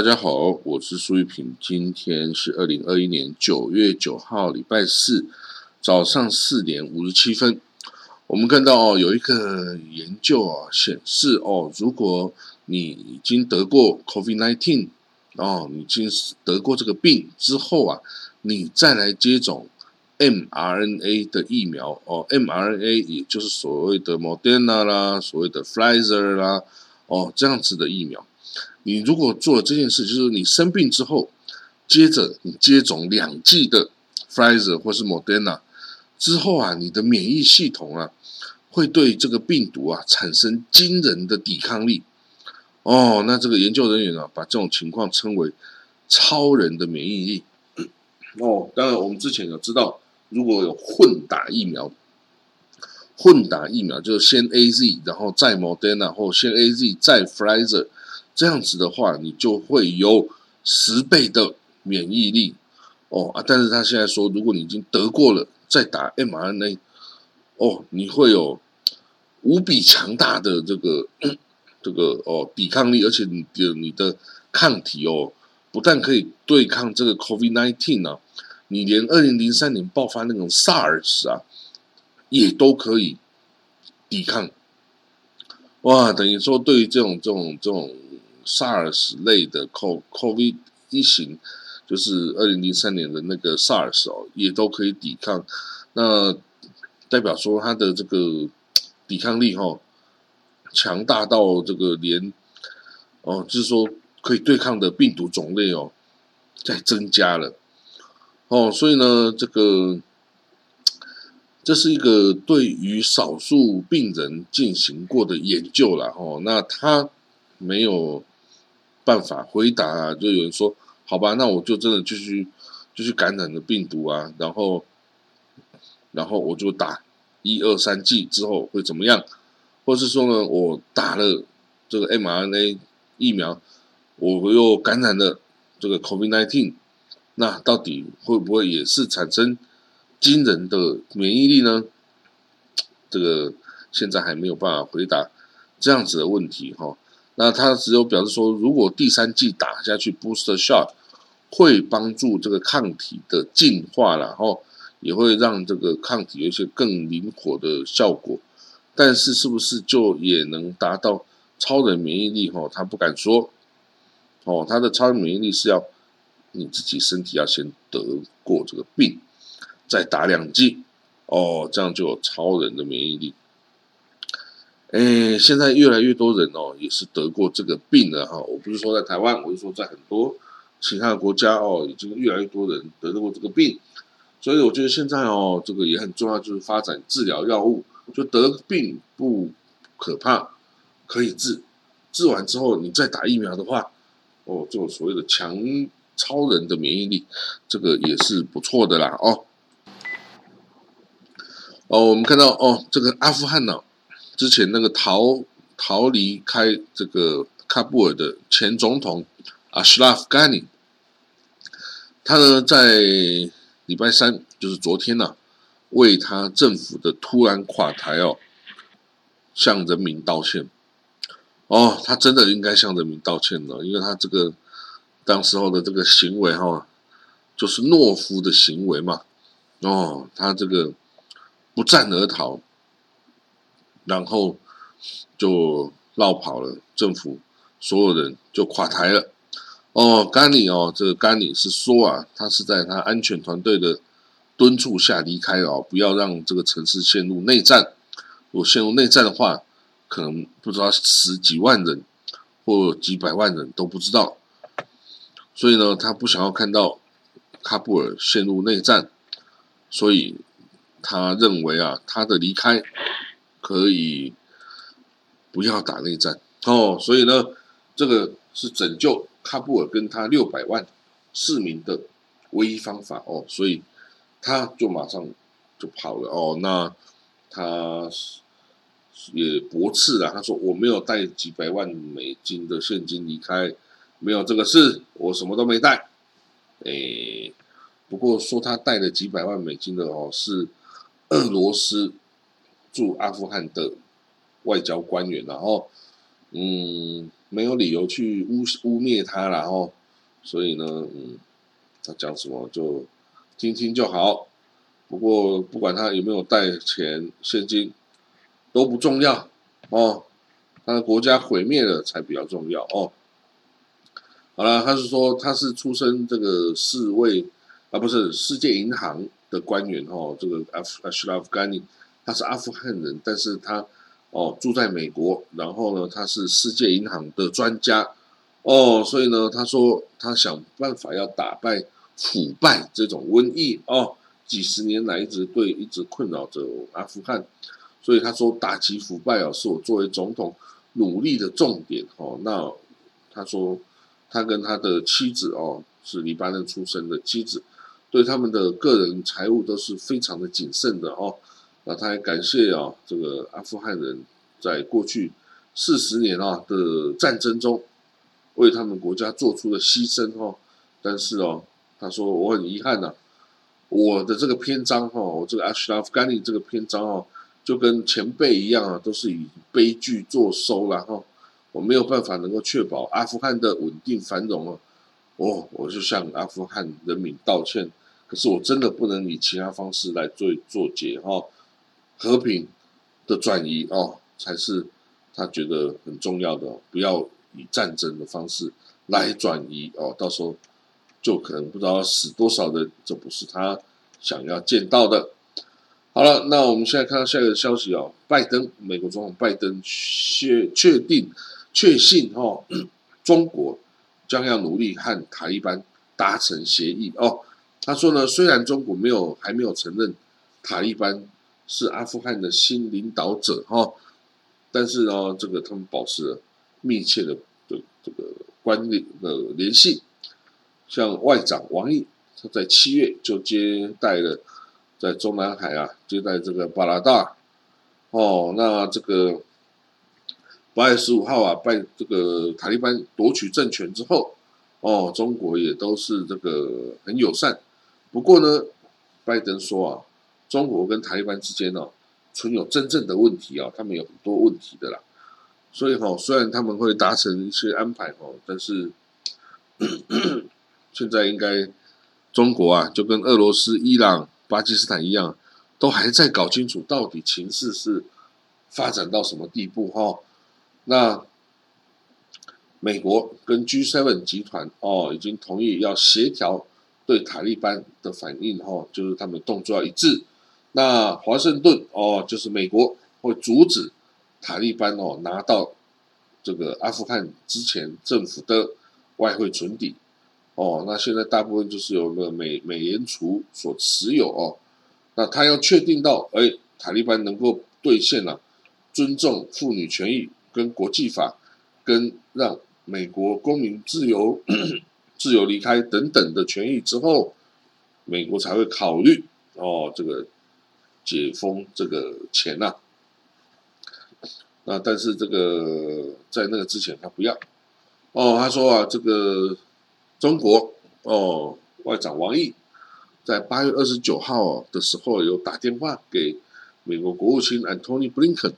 大家好，我是苏玉平。今天是二零二一年九月九号，礼拜四早上四点五十七分。我们看到哦，有一个研究啊显示哦，如果你已经得过 COVID-19 哦，你已经得过这个病之后啊，你再来接种 mRNA 的疫苗哦，mRNA 也就是所谓的 Moderna 啦，所谓的 Pfizer 啦，哦这样子的疫苗。你如果做了这件事，就是你生病之后，接着你接种两剂的 Pfizer 或是 Moderna 之后啊，你的免疫系统啊，会对这个病毒啊产生惊人的抵抗力。哦，那这个研究人员啊，把这种情况称为超人的免疫力。哦，当然我们之前有知道，如果有混打疫苗，混打疫苗就是先 A Z，然后再 Moderna，或先 A Z 再 Pfizer。这样子的话，你就会有十倍的免疫力哦啊！但是他现在说，如果你已经得过了，再打 mRNA，哦，你会有无比强大的这个 这个哦抵抗力，而且你的你的抗体哦，不但可以对抗这个 COVID-19 啊，你连二零零三年爆发那种 SARS 啊，也都可以抵抗。哇，等于说对于这种这种这种。SARS 类的 COVID 一型，就是二零零三年的那个 SARS 哦，也都可以抵抗。那代表说它的这个抵抗力哈，强大到这个连哦，就是说可以对抗的病毒种类哦，在增加了哦。所以呢，这个这是一个对于少数病人进行过的研究了哦。那他没有。办法回答啊，就有人说，好吧，那我就真的继续继续感染了病毒啊，然后然后我就打一二三剂之后会怎么样？或是说呢，我打了这个 mRNA 疫苗，我又感染了这个 COVID-19，那到底会不会也是产生惊人的免疫力呢？这个现在还没有办法回答这样子的问题哈。那他只有表示说，如果第三季打下去，booster shot 会帮助这个抗体的进化，然后也会让这个抗体有一些更灵活的效果。但是，是不是就也能达到超人免疫力？哈，他不敢说。哦，他的超人免疫力是要你自己身体要先得过这个病，再打两剂，哦，这样就有超人的免疫力。哎，现在越来越多人哦，也是得过这个病了哈。我不是说在台湾，我是说在很多其他的国家哦，已经越来越多人得过这个病。所以我觉得现在哦，这个也很重要，就是发展治疗药物。就得病不可怕，可以治，治完之后你再打疫苗的话，哦，这种所谓的强超人的免疫力，这个也是不错的啦哦。哦，我们看到哦，这个阿富汗呢。之前那个逃逃离开这个喀布尔的前总统阿什拉夫·甘尼，他呢在礼拜三，就是昨天呢，为他政府的突然垮台哦，向人民道歉。哦，他真的应该向人民道歉了，因为他这个当时候的这个行为哈，就是懦夫的行为嘛。哦，他这个不战而逃。然后就绕跑了，政府所有人就垮台了。哦，甘尼哦，这个甘尼是说啊，他是在他安全团队的敦促下离开哦，不要让这个城市陷入内战。如果陷入内战的话，可能不知道死几万人或几百万人都不知道。所以呢，他不想要看到喀布尔陷入内战，所以他认为啊，他的离开。可以不要打内战哦，所以呢，这个是拯救喀布尔跟他六百万市民的唯一方法哦，所以他就马上就跑了哦。那他也驳斥了，他说我没有带几百万美金的现金离开，没有这个事，我什么都没带。诶，不过说他带了几百万美金的哦，是俄罗斯。驻阿富汗的外交官员，然后嗯，没有理由去污污蔑他然后，所以呢，嗯，他讲什么就听听就好。不过不管他有没有带钱现金都不重要哦，他的国家毁灭了才比较重要哦。好了，他是说他是出身这个世卫啊，不是世界银行的官员哦，这个阿阿什拉夫甘尼，他是阿富汗人，但是他哦住在美国，然后呢他是世界银行的专家哦，所以呢他说他想办法要打败腐败这种瘟疫哦。几十年来一直对一直困扰着阿富汗，所以他说打击腐败啊，是我作为总统努力的重点哦。那他说他跟他的妻子哦是黎巴嫩出生的妻子，对他们的个人财务都是非常的谨慎的哦。那他还感谢啊这个阿富汗人在过去四十年啊的战争中为他们国家做出了牺牲哦。但是哦，他说我很遗憾呐。我的这个篇章哈，我这个阿什拉夫甘尼这个篇章哦，就跟前辈一样啊，都是以悲剧作收然后我没有办法能够确保阿富汗的稳定繁荣哦，哦，我就向阿富汗人民道歉。可是我真的不能以其他方式来做做解哈，和平的转移哦，才是他觉得很重要的，不要以战争的方式来转移哦，到时候。就可能不知道死多少人，这不是他想要见到的。好了，那我们现在看到下一个消息哦，拜登，美国总统拜登确确定确信哦，中国将要努力和塔利班达成协议哦。他说呢，虽然中国没有还没有承认塔利班是阿富汗的新领导者哈，但是呢，这个他们保持了密切的的这个关联的联系。像外长王毅，他在七月就接待了在中南海啊，接待这个巴拉达，哦，那这个八月十五号啊，拜这个塔利班夺取政权之后，哦，中国也都是这个很友善。不过呢，拜登说啊，中国跟塔利班之间呢，存有真正的问题啊，他们有很多问题的啦。所以哈，虽然他们会达成一些安排哦，但是。现在应该中国啊，就跟俄罗斯、伊朗、巴基斯坦一样，都还在搞清楚到底情势是发展到什么地步哈。那美国跟 G7 集团哦，已经同意要协调对塔利班的反应哈，就是他们动作要一致。那华盛顿哦，就是美国会阻止塔利班哦拿到这个阿富汗之前政府的外汇存底。哦，那现在大部分就是由个美美联储所持有哦，那他要确定到，哎，塔利班能够兑现了尊重妇女权益跟国际法，跟让美国公民自由 自由离开等等的权益之后，美国才会考虑哦，这个解封这个钱呐。那但是这个在那个之前他不要，哦，他说啊，这个。中国哦，外长王毅在八月二十九号的时候有打电话给美国国务卿 Antony Blinken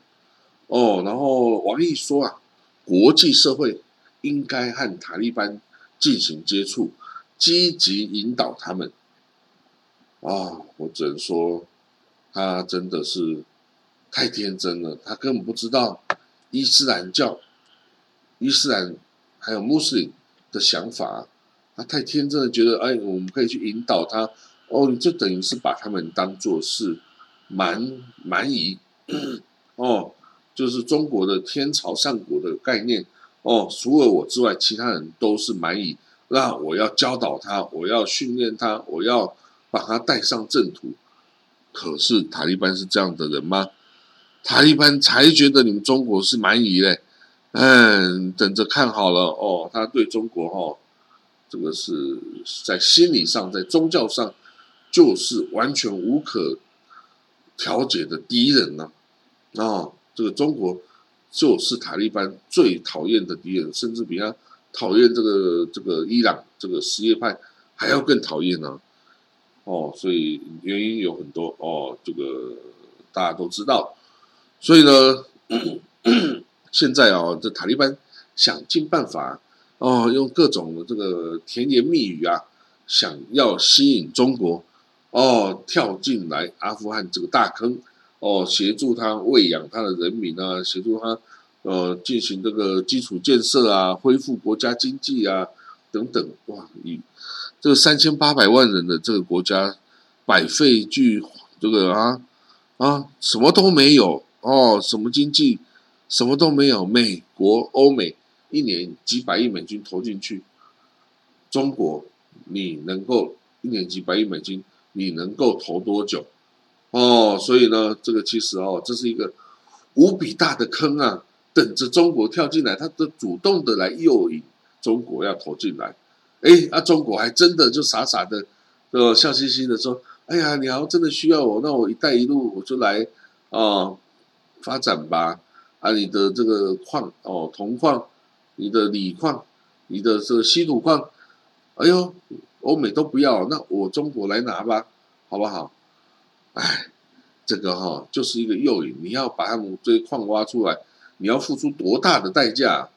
哦，然后王毅说啊，国际社会应该和塔利班进行接触，积极引导他们啊，我只能说他真的是太天真了，他根本不知道伊斯兰教、伊斯兰还有穆斯林的想法。他太天真的觉得，哎，我们可以去引导他。哦，你就等于是把他们当做是蛮蛮夷，哦，就是中国的天朝上国的概念。哦，除了我之外，其他人都是蛮夷。那我要教导他，我要训练他，我要把他带上正途。可是塔利班是这样的人吗？塔利班才觉得你们中国是蛮夷嘞。嗯，等着看好了哦，他对中国哦。这个是在心理上，在宗教上，就是完全无可调解的敌人呢。啊，这个中国就是塔利班最讨厌的敌人，甚至比他讨厌这个这个伊朗这个什叶派还要更讨厌呢。哦，所以原因有很多哦，这个大家都知道。所以呢，现在哦，这塔利班想尽办法哦，用各种的这个甜言蜜语啊，想要吸引中国哦跳进来阿富汗这个大坑哦，协助他喂养他的人民啊，协助他呃进行这个基础建设啊，恢复国家经济啊等等哇，以这个三千八百万人的这个国家百废俱这个啊啊什么都没有哦，什么经济？什么都没有，美国、欧美一年几百亿美金投进去，中国你能够一年几百亿美金，你能够投多久？哦，所以呢，这个其实哦，这是一个无比大的坑啊，等着中国跳进来，他都主动的来诱引中国要投进来，哎，那中国还真的就傻傻的，呃，笑嘻嘻的说，哎呀，你要真的需要我，那我一带一路我就来啊发展吧。啊，你的这个矿哦，铜矿，你的锂矿，你的这个稀土矿，哎呦，欧美都不要，那我中国来拿吧，好不好？哎，这个哈就是一个诱引，你要把他们这些矿挖出来，你要付出多大的代价？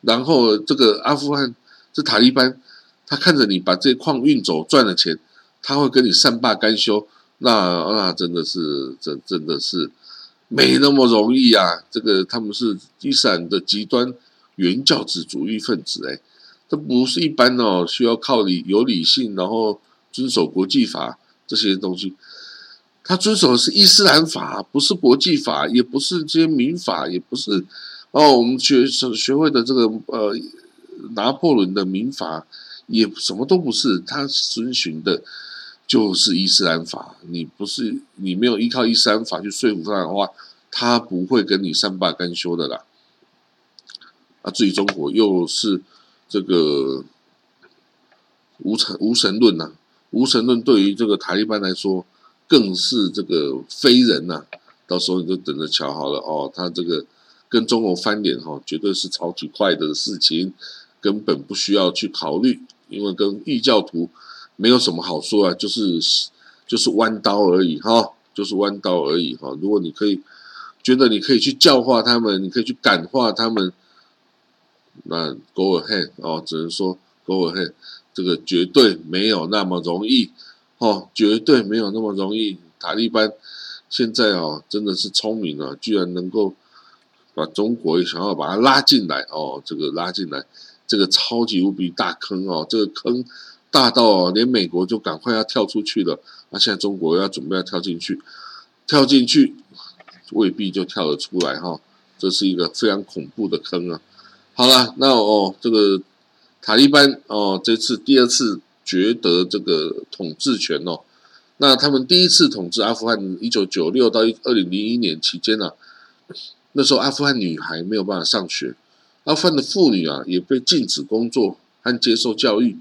然后这个阿富汗这塔利班，他看着你把这矿运走赚了钱，他会跟你善罢甘休，那那真的是，真真的是。没那么容易啊！这个他们是伊斯兰的极端原教旨主义分子，哎，这不是一般哦，需要靠理有理性，然后遵守国际法这些东西。他遵守的是伊斯兰法，不是国际法，也不是这些民法，也不是哦，我们学学会的这个呃拿破仑的民法，也什么都不是，他遵循的。就是伊斯兰法，你不是你没有依靠伊斯兰法去说服他的话，他不会跟你善罢甘休的啦。啊，至于中国又是这个无神无神论呐，无神论对于这个塔利班来说更是这个非人呐。到时候你就等着瞧好了哦，他这个跟中国翻脸哈，绝对是超级快的事情，根本不需要去考虑，因为跟异教徒。没有什么好说啊，就是就是弯刀而已哈，就是弯刀而已哈。如果你可以觉得你可以去教化他们，你可以去感化他们，那 go ahead 哦，只能说 go ahead，这个绝对没有那么容易哦，绝对没有那么容易。塔利班现在哦，真的是聪明啊，居然能够把中国想要把它拉进来哦，这个拉进来，这个超级无比大坑哦，这个坑。大到连美国就赶快要跳出去了，那现在中国要准备要跳进去，跳进去未必就跳得出来哈，这是一个非常恐怖的坑啊！好了，那哦，这个塔利班哦，这次第二次夺得这个统治权哦，那他们第一次统治阿富汗，一九九六到一二零零一年期间呢，那时候阿富汗女孩没有办法上学，阿富汗的妇女啊也被禁止工作和接受教育。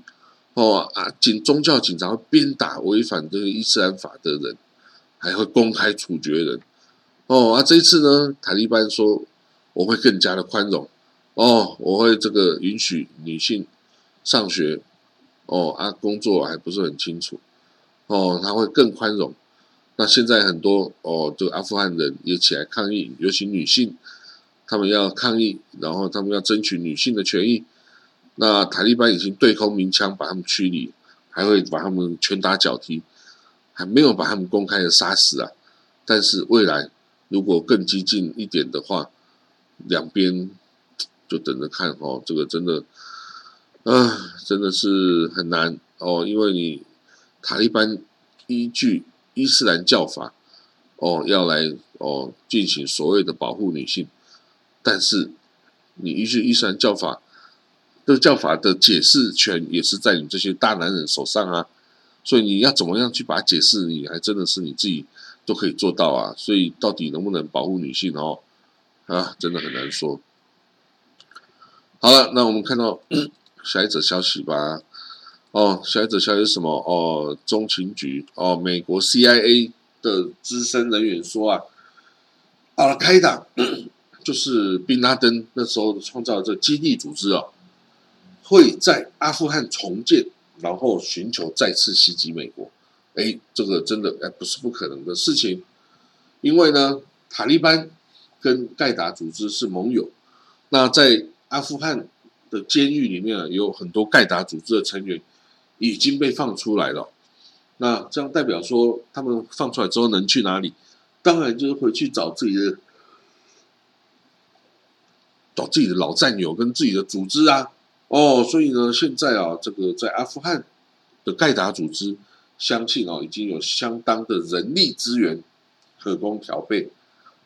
哦啊，警宗教警察会鞭打违反这个伊斯兰法的人，还会公开处决人。哦啊，这一次呢，塔利班说我会更加的宽容。哦，我会这个允许女性上学。哦啊，工作还不是很清楚。哦，他会更宽容。那现在很多哦，这个阿富汗人也起来抗议，尤其女性，他们要抗议，然后他们要争取女性的权益。那塔利班已经对空鸣枪把他们驱离，还会把他们拳打脚踢，还没有把他们公开的杀死啊！但是未来如果更激进一点的话，两边就等着看哦。这个真的，啊，真的是很难哦，因为你塔利班依据伊斯兰教法哦要来哦进行所谓的保护女性，但是你依据伊斯兰教法。这个教法的解释权也是在你这些大男人手上啊，所以你要怎么样去把它解释，你还真的是你自己都可以做到啊。所以到底能不能保护女性哦？啊，真的很难说。好了，那我们看到 下一则消息吧。哦，下一则消息是什么？哦，中情局哦，美国 CIA 的资深人员说啊，阿开打就是宾拉登那时候创造这基地组织哦。会在阿富汗重建，然后寻求再次袭击美国。哎，这个真的哎不是不可能的事情，因为呢，塔利班跟盖达组织是盟友，那在阿富汗的监狱里面啊，有很多盖达组织的成员已经被放出来了。那这样代表说，他们放出来之后能去哪里？当然就是回去找自己的。找自己的老战友跟自己的组织啊，哦，所以呢，现在啊，这个在阿富汗的盖达组织，相信啊，已经有相当的人力资源可供调配。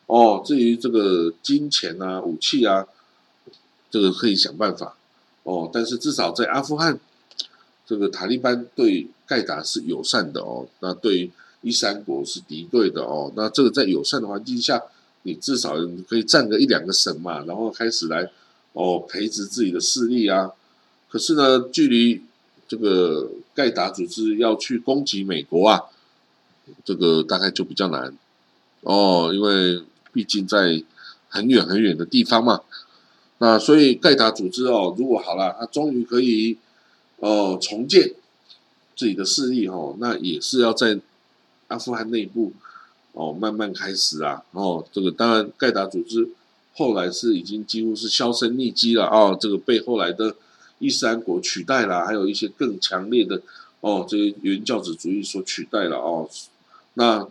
哦，至于这个金钱啊、武器啊，这个可以想办法。哦，但是至少在阿富汗，这个塔利班对盖达是友善的哦，那对伊斯兰国是敌对的哦，那这个在友善的环境下。你至少可以占个一两个省嘛，然后开始来哦培植自己的势力啊。可是呢，距离这个盖达组织要去攻击美国啊，这个大概就比较难哦，因为毕竟在很远很远的地方嘛。那所以盖达组织哦，如果好了，他终于可以哦重建自己的势力哦，那也是要在阿富汗内部。哦，慢慢开始啊！哦，这个当然，盖达组织后来是已经几乎是销声匿迹了哦，这个被后来的伊斯兰国取代了，还有一些更强烈的哦，这些原教旨主义所取代了哦。那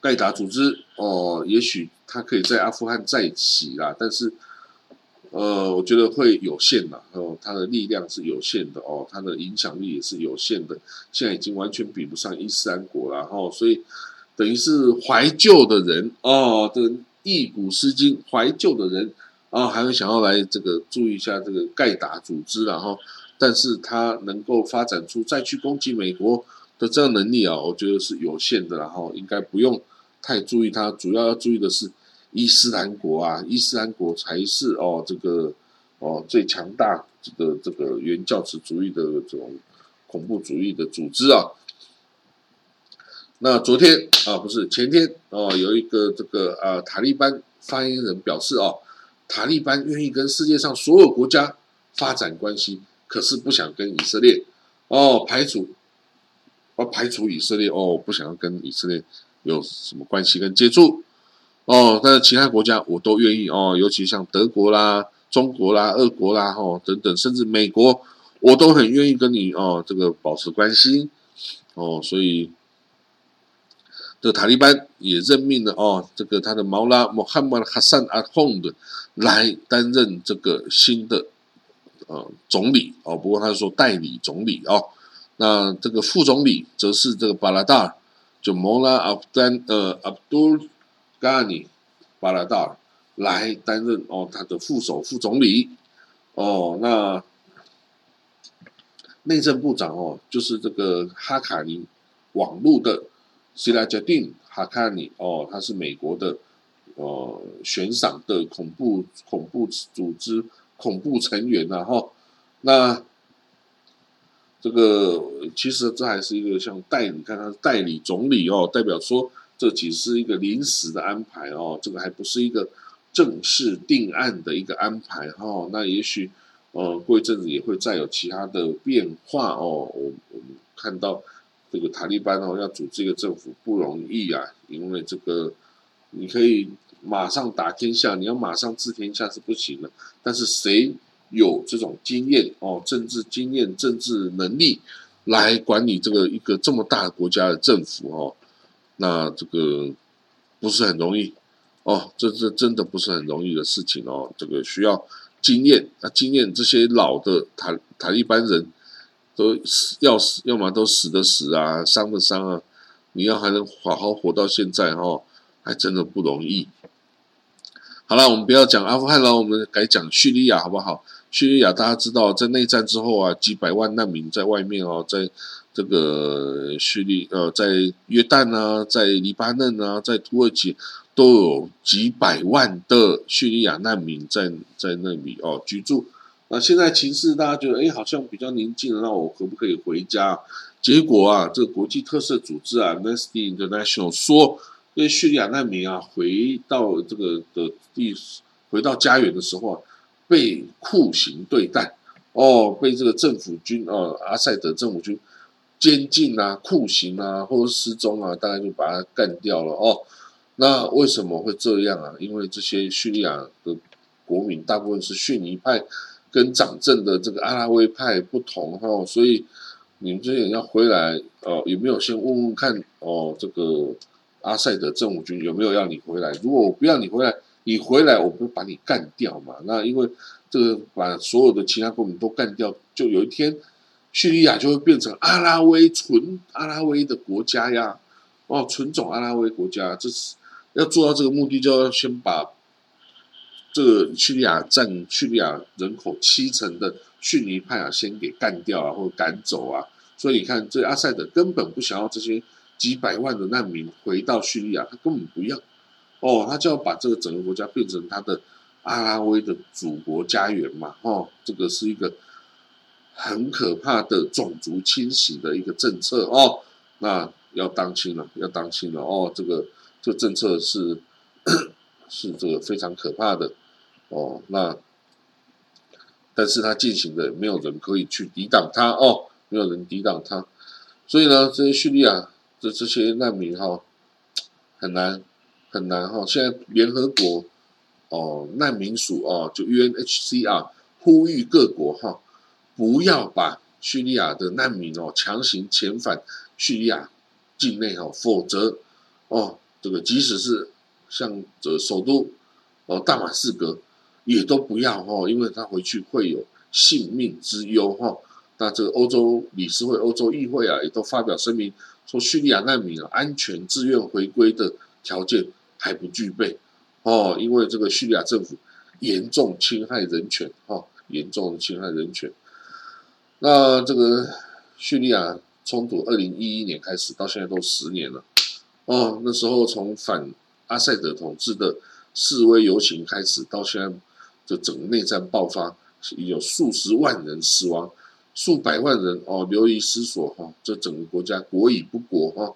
盖达组织哦，也许它可以在阿富汗再起啦，但是呃，我觉得会有限的哦，它的力量是有限的哦，它的影响力也是有限的，现在已经完全比不上伊斯兰国了哦，所以。等于是怀旧的人哦，这个忆古思今，怀旧的人啊，还会想要来这个注意一下这个盖达组织，然后，但是他能够发展出再去攻击美国的这样能力啊，我觉得是有限的，然后应该不用太注意他，主要要注意的是伊斯兰国啊，伊斯兰国才是哦这个哦最强大这个这个原教旨主义的这种恐怖主义的组织啊。那昨天啊，不是前天哦，有一个这个啊塔利班发言人表示哦，塔利班愿意跟世界上所有国家发展关系，可是不想跟以色列哦排除，哦排除以色列哦，不想要跟以色列有什么关系跟接触哦，但是其他国家我都愿意哦，尤其像德国啦、中国啦、俄国啦哦等等，甚至美国，我都很愿意跟你哦这个保持关系哦，所以。这塔利班也任命了哦，这个他的毛拉穆罕默哈桑阿洪的来担任这个新的呃总理哦，不过他是说代理总理哦。那这个副总理则是这个巴拉达，就毛拉阿布丹呃阿杜嘎尼巴拉达来担任哦他的副手副总理哦。那内政部长哦，就是这个哈卡尼网络的。希拉加丁哈卡尼哦，他是美国的呃悬赏的恐怖恐怖组织恐怖成员呐哈。那这个其实这还是一个像代理，看他是代理总理哦，代表说这只是一个临时的安排哦，这个还不是一个正式定案的一个安排哈。那也许呃过一阵子也会再有其他的变化哦。我我们看到。这个塔利班哦，要组织一个政府不容易啊，因为这个你可以马上打天下，你要马上治天下是不行的。但是谁有这种经验哦，政治经验、政治能力来管理这个一个这么大的国家的政府哦？那这个不是很容易哦，这这真的不是很容易的事情哦。这个需要经验啊，经验这些老的塔塔利班人。都死要死，要么都死的死啊，伤的伤啊，你要还能好好活到现在哈，还真的不容易。好了，我们不要讲阿富汗了，我们改讲叙利亚好不好？叙利亚大家知道，在内战之后啊，几百万难民在外面哦，在这个叙利呃，在约旦啊，在黎巴嫩啊，在土耳其都有几百万的叙利亚难民在在那里哦居住。那现在情势，大家觉得哎，好像比较宁静了，那我可不可以回家？结果啊，这个国际特色组织啊，Amnesty International 说，因为叙利亚难民啊，回到这个的地，回到家园的时候啊，被酷刑对待，哦，被这个政府军哦，阿塞德政府军监禁啊，酷刑啊，或者失踪啊，大概就把他干掉了哦。那为什么会这样啊？因为这些叙利亚的国民大部分是逊尼派，跟掌政的这个阿拉维派不同哈，所以你们这些人要回来哦，有没有先问问看哦，这个阿塞德政府军有没有要你回来？如果我不要你回来，你回来我不把你干掉嘛？那因为这个把所有的其他国民都干掉，就有一天叙利亚就会变成阿拉维纯阿拉维的国家呀，哦，纯种阿拉维国家，这是要做到这个目的，就要先把这个叙利亚占叙利亚人口七成的逊尼派啊，先给干掉啊，或者赶走啊。所以你看，这阿塞德根本不想要这些几百万的难民回到叙利亚，他根本不要。哦，他就要把这个整个国家变成他的阿拉维的祖国家园嘛，哦，这个是一个很可怕的种族清洗的一个政策哦，那要当心了，要当心了哦，这个这政策是 是这个非常可怕的哦，那但是他进行的没有人可以去抵挡他哦，没有人抵挡他，所以呢，这些叙利亚的这些难民哈很难。很难哈，现在联合国哦难民署哦就 UNHCR 呼吁各国哈不要把叙利亚的难民哦强行遣返叙利亚境内哦，否则哦这个即使是像这首都哦大马士革也都不要哈，因为他回去会有性命之忧哈。那这个欧洲理事会、欧洲议会啊也都发表声明说，叙利亚难民啊安全自愿回归的条件。还不具备哦，因为这个叙利亚政府严重侵害人权，哈，严重侵害人权。那这个叙利亚冲突，二零一一年开始到现在都十年了，哦，那时候从反阿塞德统治的示威游行开始，到现在就整个内战爆发，有数十万人死亡，数百万人哦流离失所，哈，这整个国家国已不国，哈。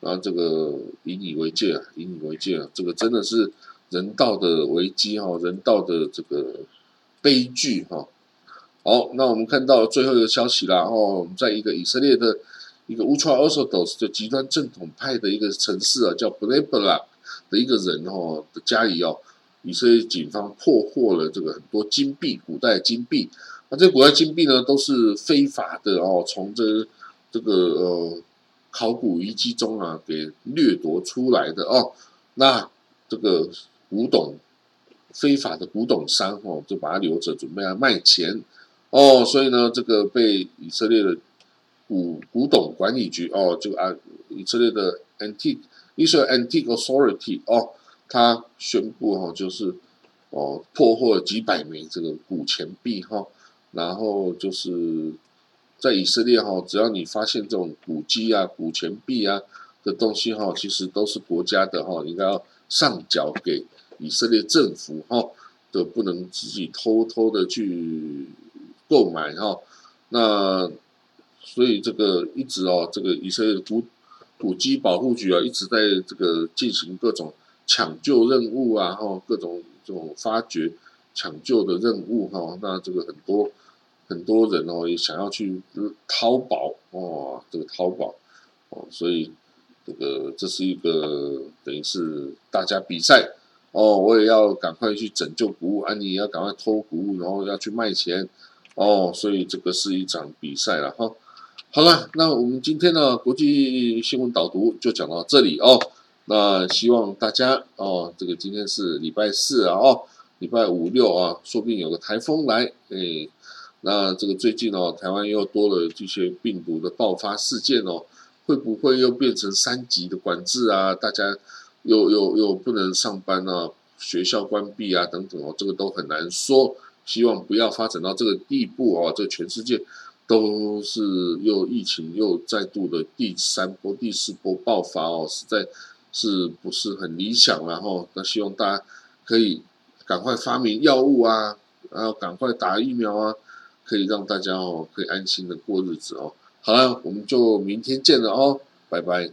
然后这个引以为戒啊，引以为戒啊，这个真的是人道的危机哈，人道的这个悲剧哈。好，那我们看到最后一个消息啦，哦，在一个以色列的一个 Ultra Orthodox 就极端正统派的一个城市啊，叫 Bnebla 的一个人哦的家里哦，以色列警方破获了这个很多金币，古代金币。那这古代金币呢，都是非法的哦，从这这个呃。考古遗迹中啊，给掠夺出来的哦，那这个古董非法的古董商哦，就把它留着，准备要卖钱哦，所以呢，这个被以色列的古古董管理局哦，就啊，以色列的 antique Israel Antique Authority 哦，他宣布哈，就是哦，破获几百枚这个古钱币哈，然后就是。在以色列哈，只要你发现这种古迹啊、古钱币啊的东西哈，其实都是国家的哈，应该要上缴给以色列政府哈，都不能自己偷偷的去购买哈。那所以这个一直哦，这个以色列古古迹保护局啊，一直在这个进行各种抢救任务啊，哈，各种这种发掘抢救的任务哈。那这个很多。很多人哦也想要去淘宝哦，这个淘宝哦，所以这个这是一个等于是大家比赛哦，我也要赶快去拯救谷物，啊，你也要赶快偷谷物，然后要去卖钱哦，所以这个是一场比赛了哈。好了，那我们今天的国际新闻导读就讲到这里哦。那希望大家哦，这个今天是礼拜四啊哦，礼拜五六啊，说不定有个台风来诶。那这个最近哦，台湾又多了这些病毒的爆发事件哦，会不会又变成三级的管制啊？大家又又又不能上班啊，学校关闭啊等等哦，这个都很难说。希望不要发展到这个地步哦，这全世界都是又疫情又再度的第三波、第四波爆发哦，实在是不是很理想然后那希望大家可以赶快发明药物啊，然后赶快打疫苗啊。可以让大家哦，可以安心的过日子哦。好了，我们就明天见了哦，拜拜。